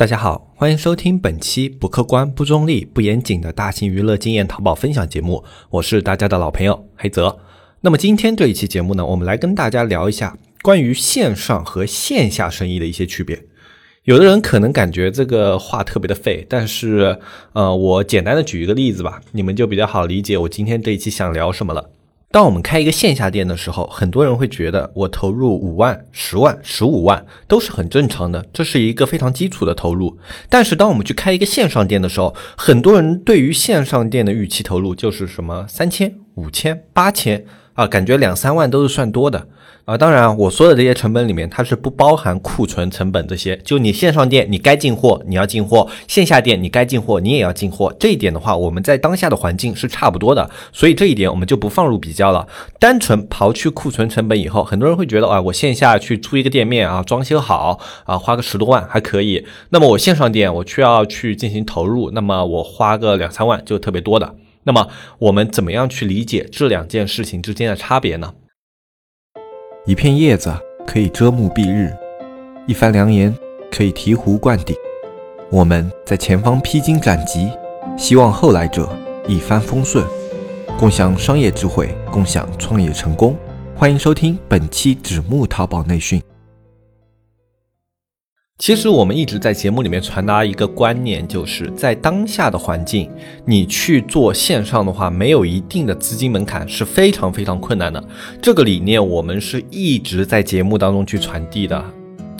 大家好，欢迎收听本期不客观、不中立、不严谨的大型娱乐经验淘宝分享节目，我是大家的老朋友黑泽。那么今天这一期节目呢，我们来跟大家聊一下关于线上和线下生意的一些区别。有的人可能感觉这个话特别的废，但是呃，我简单的举一个例子吧，你们就比较好理解我今天这一期想聊什么了。当我们开一个线下店的时候，很多人会觉得我投入五万、十万、十五万都是很正常的，这是一个非常基础的投入。但是当我们去开一个线上店的时候，很多人对于线上店的预期投入就是什么三千、五千、八千啊，感觉两三万都是算多的。啊，当然，我说的这些成本里面，它是不包含库存成本这些。就你线上店，你该进货你要进货；线下店你该进货你也要进货。这一点的话，我们在当下的环境是差不多的，所以这一点我们就不放入比较了。单纯刨去库存成本以后，很多人会觉得啊，我线下去租一个店面啊，装修好啊，花个十多万还可以。那么我线上店我需要去进行投入，那么我花个两三万就特别多的。那么我们怎么样去理解这两件事情之间的差别呢？一片叶子可以遮目蔽日，一番良言可以醍醐灌顶。我们在前方披荆斩棘，希望后来者一帆风顺，共享商业智慧，共享创业成功。欢迎收听本期纸木淘宝内训。其实我们一直在节目里面传达一个观念，就是在当下的环境，你去做线上的话，没有一定的资金门槛是非常非常困难的。这个理念我们是一直在节目当中去传递的。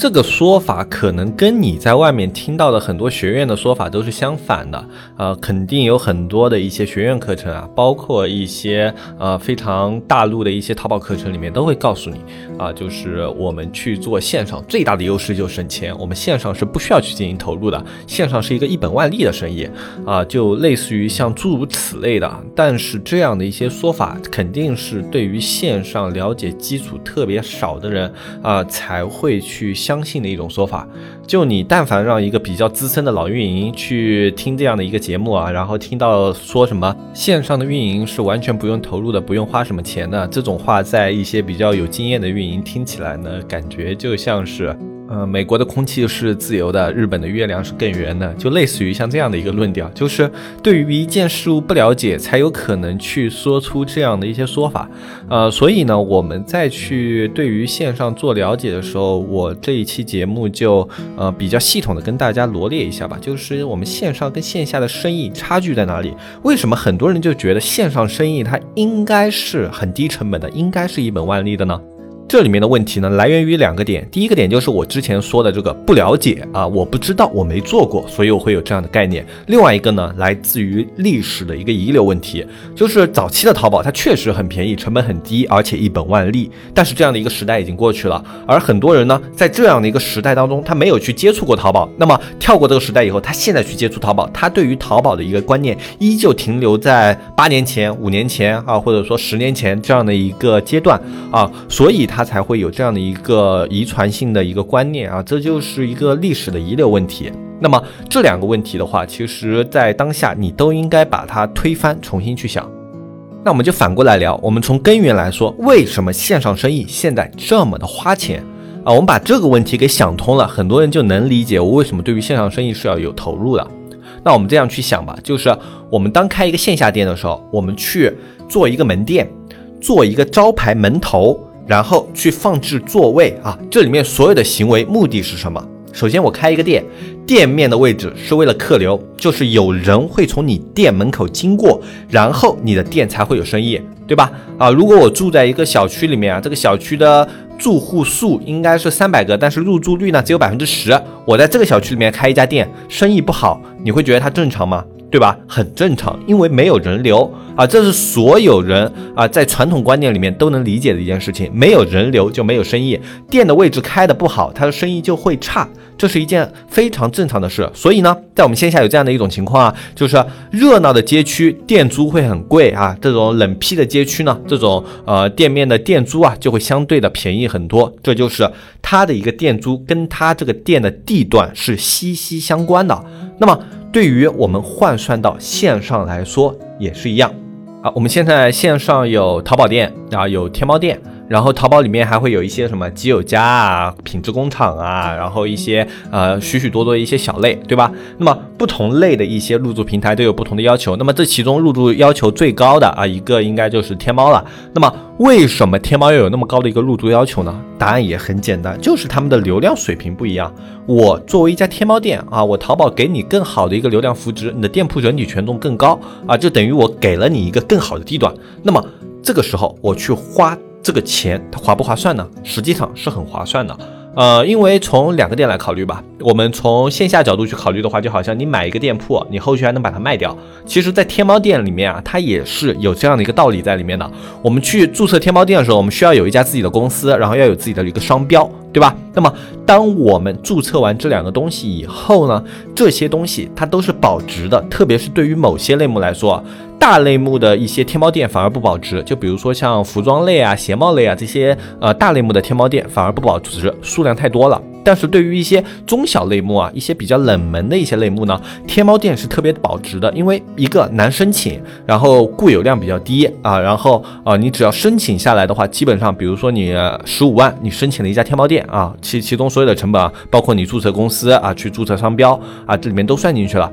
这个说法可能跟你在外面听到的很多学院的说法都是相反的，呃，肯定有很多的一些学院课程啊，包括一些呃非常大陆的一些淘宝课程里面都会告诉你，啊，就是我们去做线上最大的优势就是省钱，我们线上是不需要去进行投入的，线上是一个一本万利的生意，啊，就类似于像诸如此类的，但是这样的一些说法肯定是对于线上了解基础特别少的人啊才会去。相信的一种说法，就你但凡让一个比较资深的老运营去听这样的一个节目啊，然后听到说什么线上的运营是完全不用投入的，不用花什么钱的这种话，在一些比较有经验的运营听起来呢，感觉就像是。呃，美国的空气是自由的，日本的月亮是更圆的，就类似于像这样的一个论调，就是对于一件事物不了解，才有可能去说出这样的一些说法。呃，所以呢，我们再去对于线上做了解的时候，我这一期节目就呃比较系统的跟大家罗列一下吧，就是我们线上跟线下的生意差距在哪里？为什么很多人就觉得线上生意它应该是很低成本的，应该是一本万利的呢？这里面的问题呢，来源于两个点。第一个点就是我之前说的这个不了解啊，我不知道，我没做过，所以我会有这样的概念。另外一个呢，来自于历史的一个遗留问题，就是早期的淘宝它确实很便宜，成本很低，而且一本万利。但是这样的一个时代已经过去了，而很多人呢，在这样的一个时代当中，他没有去接触过淘宝。那么跳过这个时代以后，他现在去接触淘宝，他对于淘宝的一个观念依旧停留在八年前、五年前啊，或者说十年前这样的一个阶段啊，所以他。他才会有这样的一个遗传性的一个观念啊，这就是一个历史的遗留问题。那么这两个问题的话，其实在当下你都应该把它推翻，重新去想。那我们就反过来聊，我们从根源来说，为什么线上生意现在这么的花钱啊？我们把这个问题给想通了，很多人就能理解我为什么对于线上生意是要有投入的。那我们这样去想吧，就是我们当开一个线下店的时候，我们去做一个门店，做一个招牌门头。然后去放置座位啊，这里面所有的行为目的是什么？首先，我开一个店，店面的位置是为了客流，就是有人会从你店门口经过，然后你的店才会有生意，对吧？啊，如果我住在一个小区里面啊，这个小区的住户数应该是三百个，但是入住率呢只有百分之十，我在这个小区里面开一家店，生意不好，你会觉得它正常吗？对吧？很正常，因为没有人流。啊，这是所有人啊，在传统观念里面都能理解的一件事情。没有人流就没有生意，店的位置开的不好，它的生意就会差，这是一件非常正常的事。所以呢，在我们线下有这样的一种情况啊，就是热闹的街区店租会很贵啊，这种冷僻的街区呢，这种呃店面的店租啊就会相对的便宜很多。这就是它的一个店租跟它这个店的地段是息息相关的。那么对于我们换算到线上来说也是一样。啊，我们现在线上有淘宝店啊，有天猫店，然后淘宝里面还会有一些什么基友家啊、品质工厂啊，然后一些呃许许多多一些小类，对吧？那么不同类的一些入驻平台都有不同的要求。那么这其中入驻要求最高的啊一个应该就是天猫了。那么为什么天猫要有那么高的一个入驻要求呢？答案也很简单，就是他们的流量水平不一样。我作为一家天猫店啊，我淘宝给你更好的一个流量扶持，你的店铺整体权重更高啊，就等于我给了你一个更好的地段。那么这个时候我去花。这个钱它划不划算呢？实际上是很划算的，呃，因为从两个点来考虑吧。我们从线下角度去考虑的话，就好像你买一个店铺，你后续还能把它卖掉。其实，在天猫店里面啊，它也是有这样的一个道理在里面的。我们去注册天猫店的时候，我们需要有一家自己的公司，然后要有自己的一个商标，对吧？那么，当我们注册完这两个东西以后呢，这些东西它都是保值的，特别是对于某些类目来说。大类目的一些天猫店反而不保值，就比如说像服装类啊、鞋帽类啊这些呃大类目的天猫店反而不保值，数量太多了。但是对于一些中小类目啊、一些比较冷门的一些类目呢，天猫店是特别保值的，因为一个难申请，然后固有量比较低啊，然后啊你只要申请下来的话，基本上比如说你十五万，你申请了一家天猫店啊，其其中所有的成本啊，包括你注册公司啊、去注册商标啊，这里面都算进去了。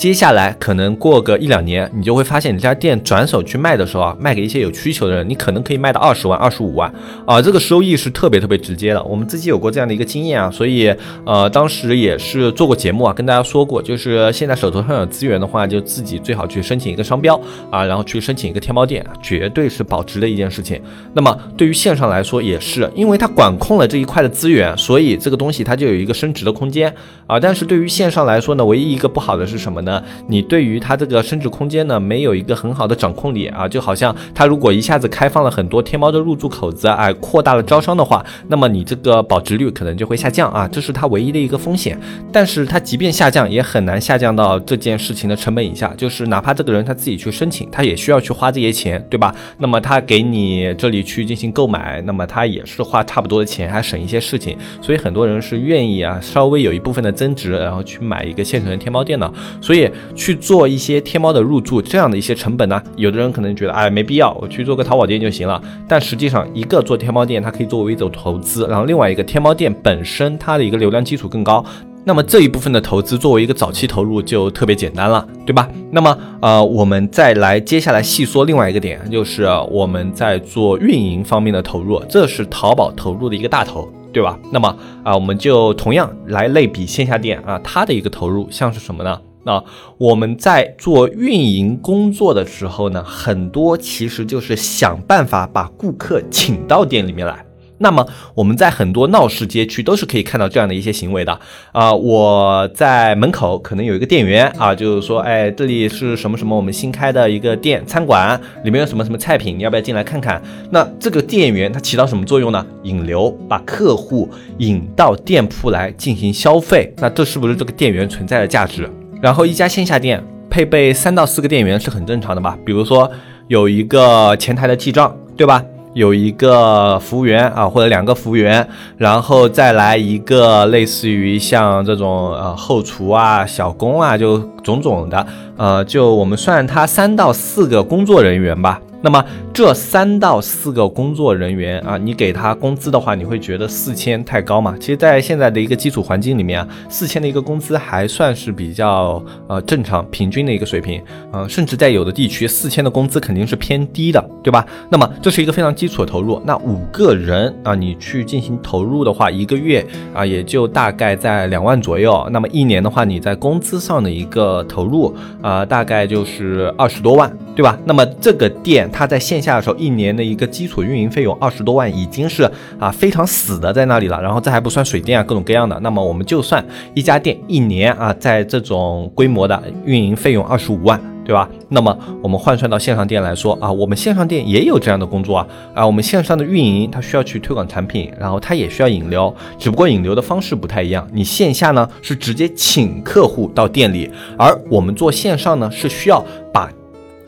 接下来可能过个一两年，你就会发现你这家店转手去卖的时候啊，卖给一些有需求的人，你可能可以卖到二十万、二十五万啊，这个收益是特别特别直接的。我们自己有过这样的一个经验啊，所以呃，当时也是做过节目啊，跟大家说过，就是现在手头上有资源的话，就自己最好去申请一个商标啊，然后去申请一个天猫店，绝对是保值的一件事情。那么对于线上来说也是，因为它管控了这一块的资源，所以这个东西它就有一个升值的空间啊。但是对于线上来说呢，唯一一个不好的是什么呢？你对于它这个升值空间呢，没有一个很好的掌控力啊，就好像它如果一下子开放了很多天猫的入驻口子，哎，扩大了招商的话，那么你这个保值率可能就会下降啊，这是它唯一的一个风险。但是它即便下降，也很难下降到这件事情的成本以下，就是哪怕这个人他自己去申请，他也需要去花这些钱，对吧？那么他给你这里去进行购买，那么他也是花差不多的钱，还省一些事情，所以很多人是愿意啊，稍微有一部分的增值，然后去买一个现成的天猫店的，所以。去做一些天猫的入驻这样的一些成本呢？有的人可能觉得哎没必要，我去做个淘宝店就行了。但实际上，一个做天猫店，它可以作为一种投资，然后另外一个天猫店本身它的一个流量基础更高，那么这一部分的投资作为一个早期投入就特别简单了，对吧？那么呃，我们再来接下来细说另外一个点，就是我们在做运营方面的投入，这是淘宝投入的一个大头，对吧？那么啊，我们就同样来类比线下店啊，它的一个投入像是什么呢？啊我们在做运营工作的时候呢，很多其实就是想办法把顾客请到店里面来。那么我们在很多闹市街区都是可以看到这样的一些行为的啊。我在门口可能有一个店员啊，就是说，哎，这里是什么什么我们新开的一个店餐馆，里面有什么什么菜品，你要不要进来看看？那这个店员他起到什么作用呢？引流，把客户引到店铺来进行消费。那这是不是这个店员存在的价值？然后一家线下店配备三到四个店员是很正常的吧？比如说有一个前台的记账，对吧？有一个服务员啊，或者两个服务员，然后再来一个类似于像这种呃后厨啊、小工啊，就种种的，呃，就我们算他三到四个工作人员吧。那么这三到四个工作人员啊，你给他工资的话，你会觉得四千太高吗？其实，在现在的一个基础环境里面啊，四千的一个工资还算是比较呃正常平均的一个水平，呃，甚至在有的地区，四千的工资肯定是偏低的，对吧？那么这是一个非常基础的投入。那五个人啊，你去进行投入的话，一个月啊也就大概在两万左右。那么一年的话，你在工资上的一个投入啊，大概就是二十多万，对吧？那么这个店。他在线下的时候，一年的一个基础运营费用二十多万，已经是啊非常死的在那里了。然后这还不算水电啊各种各样的。那么我们就算一家店一年啊，在这种规模的运营费用二十五万，对吧？那么我们换算到线上店来说啊，我们线上店也有这样的工作啊啊，我们线上的运营它需要去推广产品，然后它也需要引流，只不过引流的方式不太一样。你线下呢是直接请客户到店里，而我们做线上呢是需要把。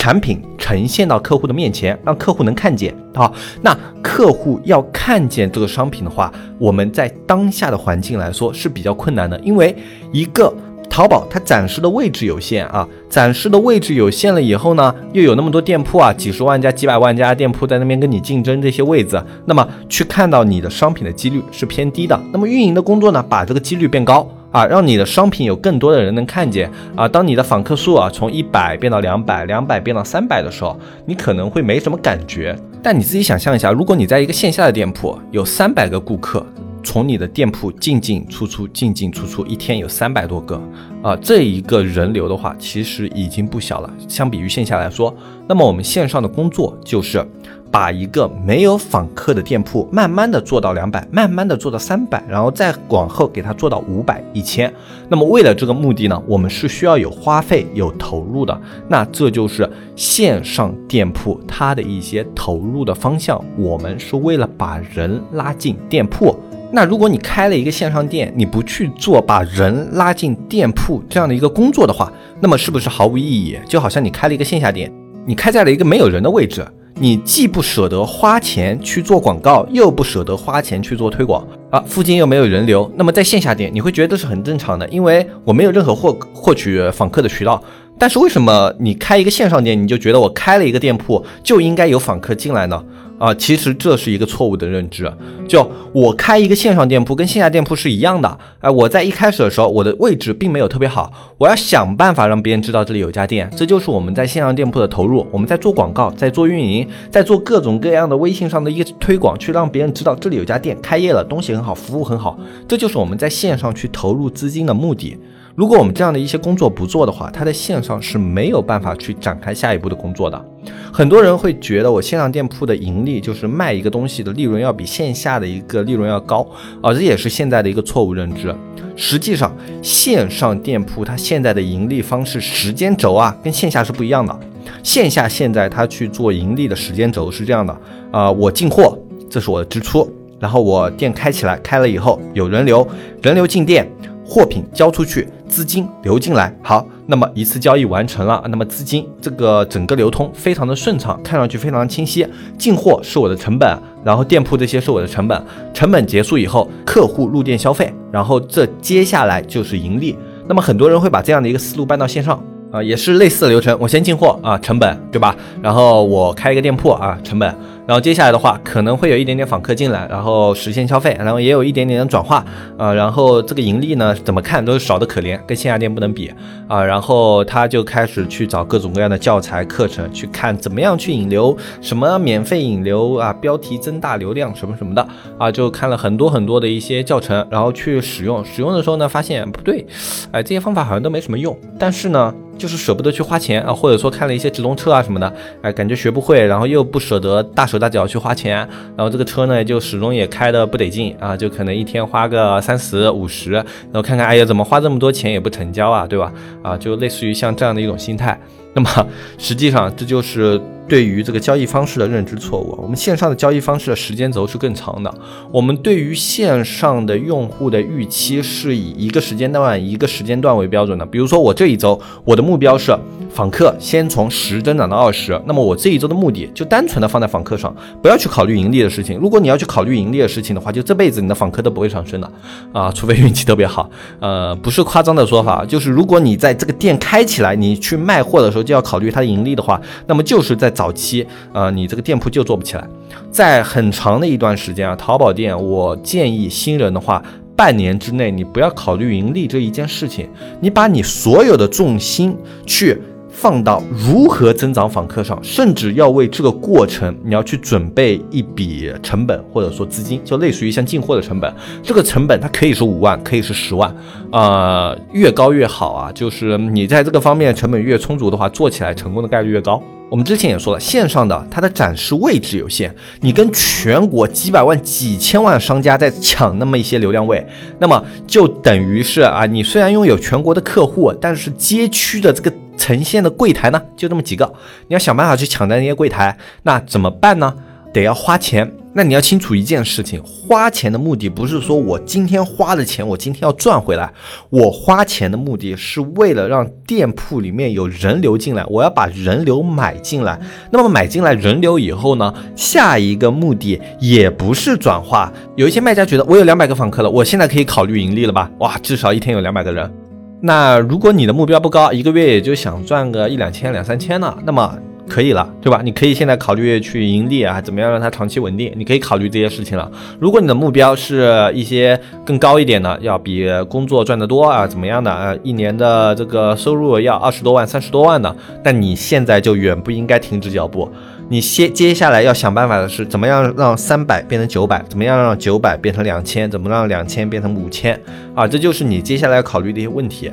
产品呈现到客户的面前，让客户能看见啊。那客户要看见这个商品的话，我们在当下的环境来说是比较困难的，因为一个淘宝它展示的位置有限啊，展示的位置有限了以后呢，又有那么多店铺啊，几十万家、几百万家店铺在那边跟你竞争这些位子，那么去看到你的商品的几率是偏低的。那么运营的工作呢，把这个几率变高。啊，让你的商品有更多的人能看见啊！当你的访客数啊从一百变到两百，两百变到三百的时候，你可能会没什么感觉。但你自己想象一下，如果你在一个线下的店铺，有三百个顾客从你的店铺进进出出，进进出出，一天有三百多个啊，这一个人流的话，其实已经不小了。相比于线下来说，那么我们线上的工作就是。把一个没有访客的店铺慢慢的做到两百，慢慢的做到三百，然后再往后给它做到五百、一千。那么为了这个目的呢，我们是需要有花费、有投入的。那这就是线上店铺它的一些投入的方向。我们是为了把人拉进店铺。那如果你开了一个线上店，你不去做把人拉进店铺这样的一个工作的话，那么是不是毫无意义？就好像你开了一个线下店，你开在了一个没有人的位置。你既不舍得花钱去做广告，又不舍得花钱去做推广啊，附近又没有人流，那么在线下店你会觉得是很正常的，因为我没有任何获获取访客的渠道。但是为什么你开一个线上店，你就觉得我开了一个店铺就应该有访客进来呢？啊，其实这是一个错误的认知。就我开一个线上店铺跟线下店铺是一样的。哎，我在一开始的时候，我的位置并没有特别好，我要想办法让别人知道这里有家店。这就是我们在线上店铺的投入。我们在做广告，在做运营，在做各种各样的微信上的一个推广，去让别人知道这里有家店开业了，东西很好，服务很好。这就是我们在线上去投入资金的目的。如果我们这样的一些工作不做的话，它在线上是没有办法去展开下一步的工作的。很多人会觉得我线上店铺的盈利就是卖一个东西的利润要比线下的一个利润要高啊，这也是现在的一个错误认知。实际上，线上店铺它现在的盈利方式时间轴啊，跟线下是不一样的。线下现在它去做盈利的时间轴是这样的啊，我进货，这是我的支出，然后我店开起来，开了以后有人流，人流进店。货品交出去，资金流进来，好，那么一次交易完成了，那么资金这个整个流通非常的顺畅，看上去非常的清晰。进货是我的成本，然后店铺这些是我的成本，成本结束以后，客户入店消费，然后这接下来就是盈利。那么很多人会把这样的一个思路搬到线上啊，也是类似的流程，我先进货啊，成本对吧？然后我开一个店铺啊，成本。然后接下来的话，可能会有一点点访客进来，然后实现消费，然后也有一点点的转化，啊，然后这个盈利呢，怎么看都是少的可怜，跟线下店不能比，啊，然后他就开始去找各种各样的教材课程，去看怎么样去引流，什么免费引流啊，标题增大流量什么什么的，啊，就看了很多很多的一些教程，然后去使用，使用的时候呢，发现不对，哎，这些方法好像都没什么用，但是呢。就是舍不得去花钱啊，或者说看了一些直通车啊什么的，哎，感觉学不会，然后又不舍得大手大脚去花钱，然后这个车呢就始终也开的不得劲啊，就可能一天花个三十五十，然后看看，哎呀，怎么花这么多钱也不成交啊，对吧？啊，就类似于像这样的一种心态。那么实际上这就是对于这个交易方式的认知错误。我们线上的交易方式的时间轴是更长的。我们对于线上的用户的预期是以一个时间段一个时间段为标准的。比如说我这一周我的目标是。访客先从十增长到二十，那么我这一周的目的就单纯的放在访客上，不要去考虑盈利的事情。如果你要去考虑盈利的事情的话，就这辈子你的访客都不会上升的啊，除非运气特别好。呃，不是夸张的说法，就是如果你在这个店开起来，你去卖货的时候就要考虑它的盈利的话，那么就是在早期，啊，你这个店铺就做不起来。在很长的一段时间啊，淘宝店，我建议新人的话，半年之内你不要考虑盈利这一件事情，你把你所有的重心去。放到如何增长访客上，甚至要为这个过程，你要去准备一笔成本或者说资金，就类似于像进货的成本。这个成本它可以是五万，可以是十万，呃，越高越好啊。就是你在这个方面成本越充足的话，做起来成功的概率越高。我们之前也说了，线上的它的展示位置有限，你跟全国几百万、几千万商家在抢那么一些流量位，那么就等于是啊，你虽然拥有全国的客户，但是街区的这个。呈现的柜台呢，就这么几个，你要想办法去抢占那些柜台，那怎么办呢？得要花钱。那你要清楚一件事情，花钱的目的不是说我今天花的钱，我今天要赚回来。我花钱的目的是为了让店铺里面有人流进来，我要把人流买进来。那么买进来人流以后呢，下一个目的也不是转化。有一些卖家觉得我有两百个访客了，我现在可以考虑盈利了吧？哇，至少一天有两百个人。那如果你的目标不高，一个月也就想赚个一两千、两三千呢，那么。可以了，对吧？你可以现在考虑去盈利啊，怎么样让它长期稳定？你可以考虑这些事情了。如果你的目标是一些更高一点的，要比工作赚得多啊，怎么样的啊？一年的这个收入要二十多万、三十多万的，但你现在就远不应该停止脚步。你先接下来要想办法的是，怎么样让三百变成九百？怎么样让九百变成两千？怎么让两千变成五千？啊，这就是你接下来要考虑的一些问题。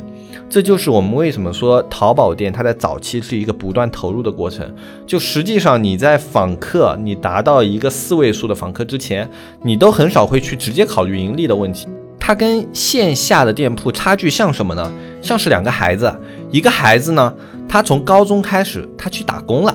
这就是我们为什么说淘宝店它在早期是一个不断投入的过程。就实际上你在访客，你达到一个四位数的访客之前，你都很少会去直接考虑盈利的问题。它跟线下的店铺差距像什么呢？像是两个孩子，一个孩子呢，他从高中开始他去打工了，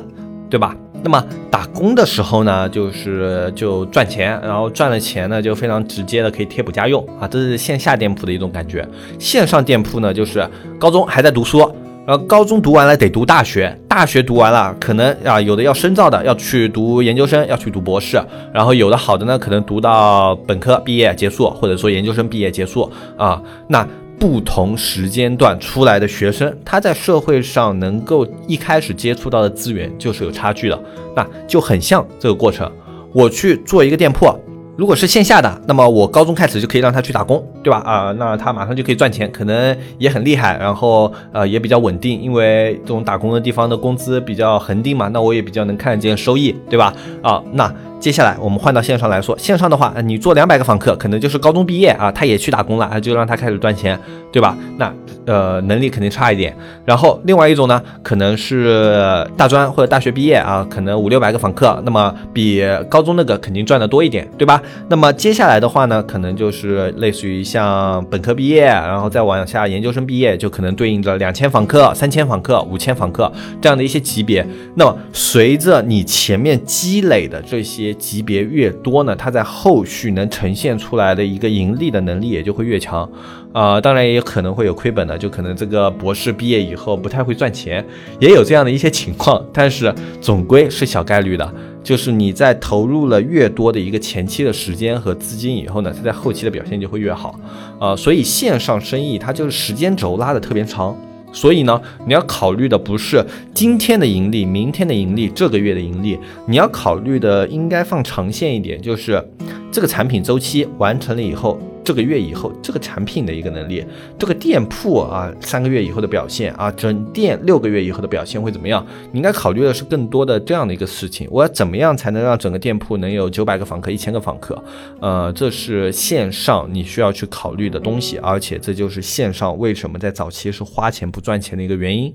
对吧？那么打工的时候呢，就是就赚钱，然后赚了钱呢，就非常直接的可以贴补家用啊，这是线下店铺的一种感觉。线上店铺呢，就是高中还在读书，然后高中读完了得读大学，大学读完了可能啊有的要深造的要去读研究生，要去读博士，然后有的好的呢可能读到本科毕业结束，或者说研究生毕业结束啊，那。不同时间段出来的学生，他在社会上能够一开始接触到的资源就是有差距的，那就很像这个过程。我去做一个店铺，如果是线下的，那么我高中开始就可以让他去打工，对吧？啊，那他马上就可以赚钱，可能也很厉害，然后呃也比较稳定，因为这种打工的地方的工资比较恒定嘛，那我也比较能看得见收益，对吧？啊，那。接下来我们换到线上来说，线上的话，你做两百个访客，可能就是高中毕业啊，他也去打工了啊，就让他开始赚钱，对吧？那呃能力肯定差一点。然后另外一种呢，可能是大专或者大学毕业啊，可能五六百个访客，那么比高中那个肯定赚的多一点，对吧？那么接下来的话呢，可能就是类似于像本科毕业，然后再往下研究生毕业，就可能对应着两千访客、三千访客、五千访客这样的一些级别。那么随着你前面积累的这些。级别越多呢，它在后续能呈现出来的一个盈利的能力也就会越强，啊，当然也可能会有亏本的，就可能这个博士毕业以后不太会赚钱，也有这样的一些情况，但是总归是小概率的，就是你在投入了越多的一个前期的时间和资金以后呢，它在后期的表现就会越好，啊，所以线上生意它就是时间轴拉的特别长。所以呢，你要考虑的不是今天的盈利、明天的盈利、这个月的盈利，你要考虑的应该放长线一点，就是这个产品周期完成了以后。这个月以后，这个产品的一个能力，这个店铺啊，三个月以后的表现啊，整店六个月以后的表现会怎么样？你应该考虑的是更多的这样的一个事情。我要怎么样才能让整个店铺能有九百个访客、一千个访客？呃，这是线上你需要去考虑的东西，而且这就是线上为什么在早期是花钱不赚钱的一个原因。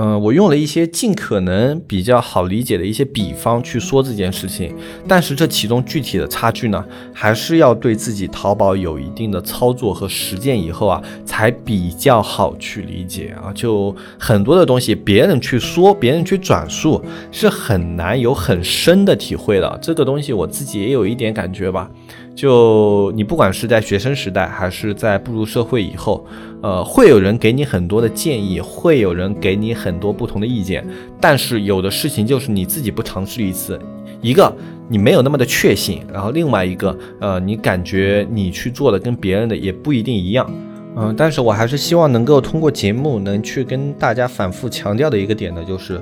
嗯，我用了一些尽可能比较好理解的一些比方去说这件事情，但是这其中具体的差距呢，还是要对自己淘宝有一定的操作和实践以后啊，才比较好去理解啊。就很多的东西，别人去说，别人去转述，是很难有很深的体会的。这个东西我自己也有一点感觉吧。就你不管是在学生时代，还是在步入社会以后，呃，会有人给你很多的建议，会有人给你很多不同的意见。但是有的事情就是你自己不尝试一次，一个你没有那么的确信，然后另外一个，呃，你感觉你去做的跟别人的也不一定一样。嗯，但是我还是希望能够通过节目能去跟大家反复强调的一个点呢，就是。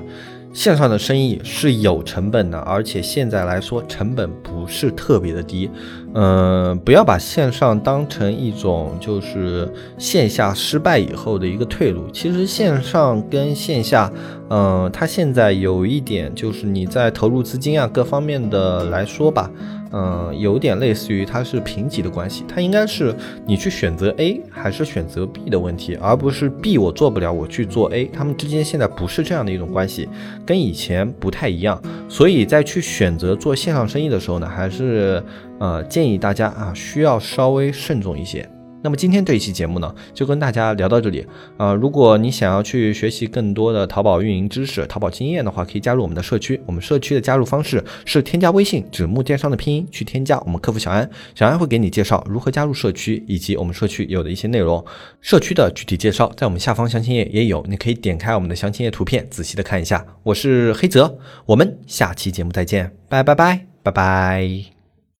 线上的生意是有成本的，而且现在来说成本不是特别的低。嗯，不要把线上当成一种就是线下失败以后的一个退路。其实线上跟线下，嗯，它现在有一点就是你在投入资金啊各方面的来说吧。嗯，有点类似于它是平级的关系，它应该是你去选择 A 还是选择 B 的问题，而不是 B 我做不了，我去做 A，他们之间现在不是这样的一种关系，跟以前不太一样，所以在去选择做线上生意的时候呢，还是呃建议大家啊需要稍微慎重一些。那么今天这一期节目呢，就跟大家聊到这里呃。如果你想要去学习更多的淘宝运营知识、淘宝经验的话，可以加入我们的社区。我们社区的加入方式是添加微信“纸木电商”的拼音去添加我们客服小安，小安会给你介绍如何加入社区以及我们社区有的一些内容。社区的具体介绍在我们下方详情页也有，你可以点开我们的详情页图片仔细的看一下。我是黑泽，我们下期节目再见，拜拜拜拜拜。